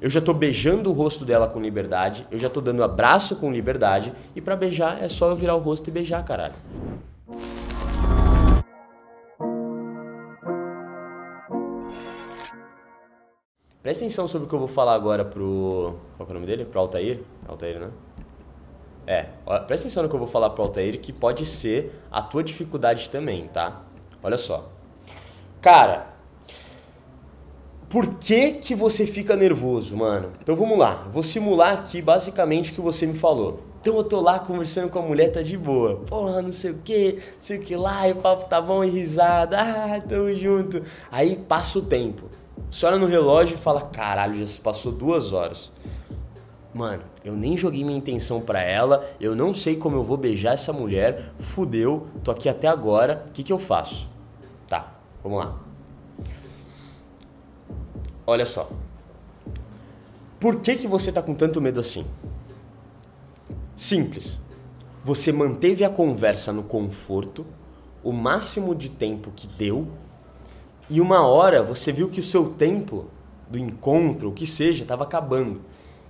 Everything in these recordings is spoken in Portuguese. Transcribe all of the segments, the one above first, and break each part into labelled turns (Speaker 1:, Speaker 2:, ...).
Speaker 1: eu já tô beijando o rosto dela com liberdade, eu já tô dando abraço com liberdade, e para beijar é só eu virar o rosto e beijar, caralho. Presta atenção sobre o que eu vou falar agora pro. Qual é o nome dele? Pro Altair? Altair, né? É, presta atenção no que eu vou falar pro Altair, que pode ser a tua dificuldade também, tá? Olha só. Cara, por que que você fica nervoso, mano? Então vamos lá, vou simular aqui basicamente o que você me falou. Então eu tô lá conversando com a mulher, tá de boa. Porra, não sei o que, não sei o que lá, e o papo tá bom e risada. Ah, tamo junto. Aí passa o tempo. Você olha no relógio e fala, caralho, já se passou duas horas. Mano, eu nem joguei minha intenção para ela, eu não sei como eu vou beijar essa mulher, fudeu, tô aqui até agora, o que, que eu faço? Tá, vamos lá. Olha só. Por que, que você tá com tanto medo assim? Simples. Você manteve a conversa no conforto o máximo de tempo que deu e uma hora você viu que o seu tempo do encontro, o que seja, estava acabando.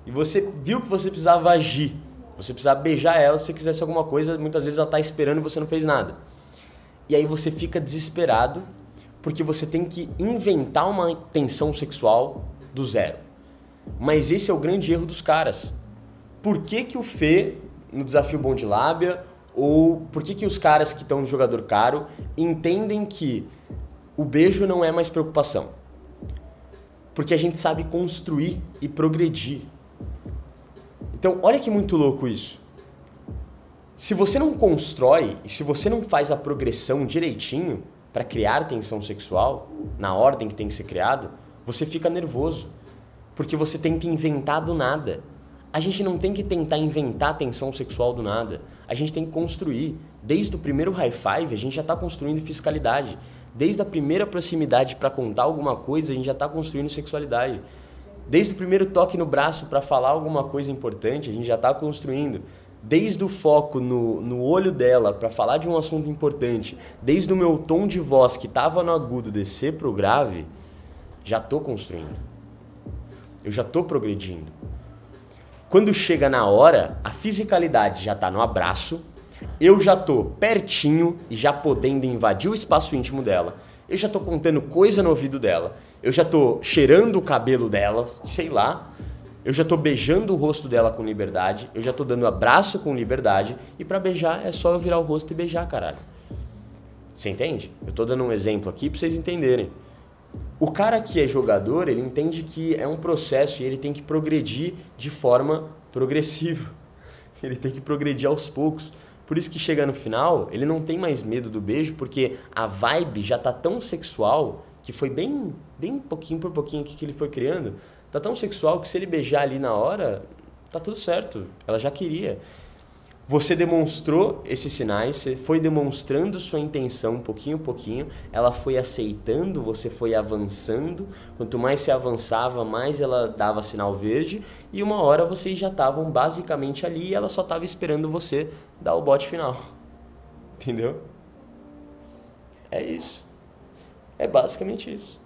Speaker 1: E você viu que você precisava agir. Você precisava beijar ela se você quisesse alguma coisa, muitas vezes ela está esperando e você não fez nada. E aí você fica desesperado porque você tem que inventar uma tensão sexual do zero. Mas esse é o grande erro dos caras. Por que, que o Fê, no desafio Bom de Lábia, ou por que, que os caras que estão no jogador caro entendem que o beijo não é mais preocupação. Porque a gente sabe construir e progredir. Então, olha que muito louco isso. Se você não constrói e se você não faz a progressão direitinho para criar tensão sexual, na ordem que tem que ser criado, você fica nervoso. Porque você tem que inventar do nada. A gente não tem que tentar inventar tensão sexual do nada. A gente tem que construir. Desde o primeiro high five, a gente já está construindo fiscalidade. Desde a primeira proximidade para contar alguma coisa, a gente já está construindo sexualidade. Desde o primeiro toque no braço para falar alguma coisa importante, a gente já está construindo. Desde o foco no, no olho dela para falar de um assunto importante, desde o meu tom de voz que estava no agudo descer para o grave, já estou construindo. Eu já estou progredindo. Quando chega na hora, a fisicalidade já está no abraço, eu já tô pertinho e já podendo invadir o espaço íntimo dela. Eu já tô contando coisa no ouvido dela. Eu já tô cheirando o cabelo dela, sei lá. Eu já tô beijando o rosto dela com liberdade. Eu já tô dando abraço com liberdade. E para beijar é só eu virar o rosto e beijar, caralho. Você entende? Eu tô dando um exemplo aqui pra vocês entenderem. O cara que é jogador, ele entende que é um processo e ele tem que progredir de forma progressiva. Ele tem que progredir aos poucos. Por isso que chega no final, ele não tem mais medo do beijo, porque a vibe já tá tão sexual que foi bem, bem pouquinho por pouquinho que ele foi criando. Tá tão sexual que se ele beijar ali na hora, tá tudo certo. Ela já queria. Você demonstrou esses sinais, você foi demonstrando sua intenção pouquinho a pouquinho, ela foi aceitando, você foi avançando. Quanto mais você avançava, mais ela dava sinal verde, e uma hora vocês já estavam basicamente ali e ela só estava esperando você dar o bote final. Entendeu? É isso. É basicamente isso.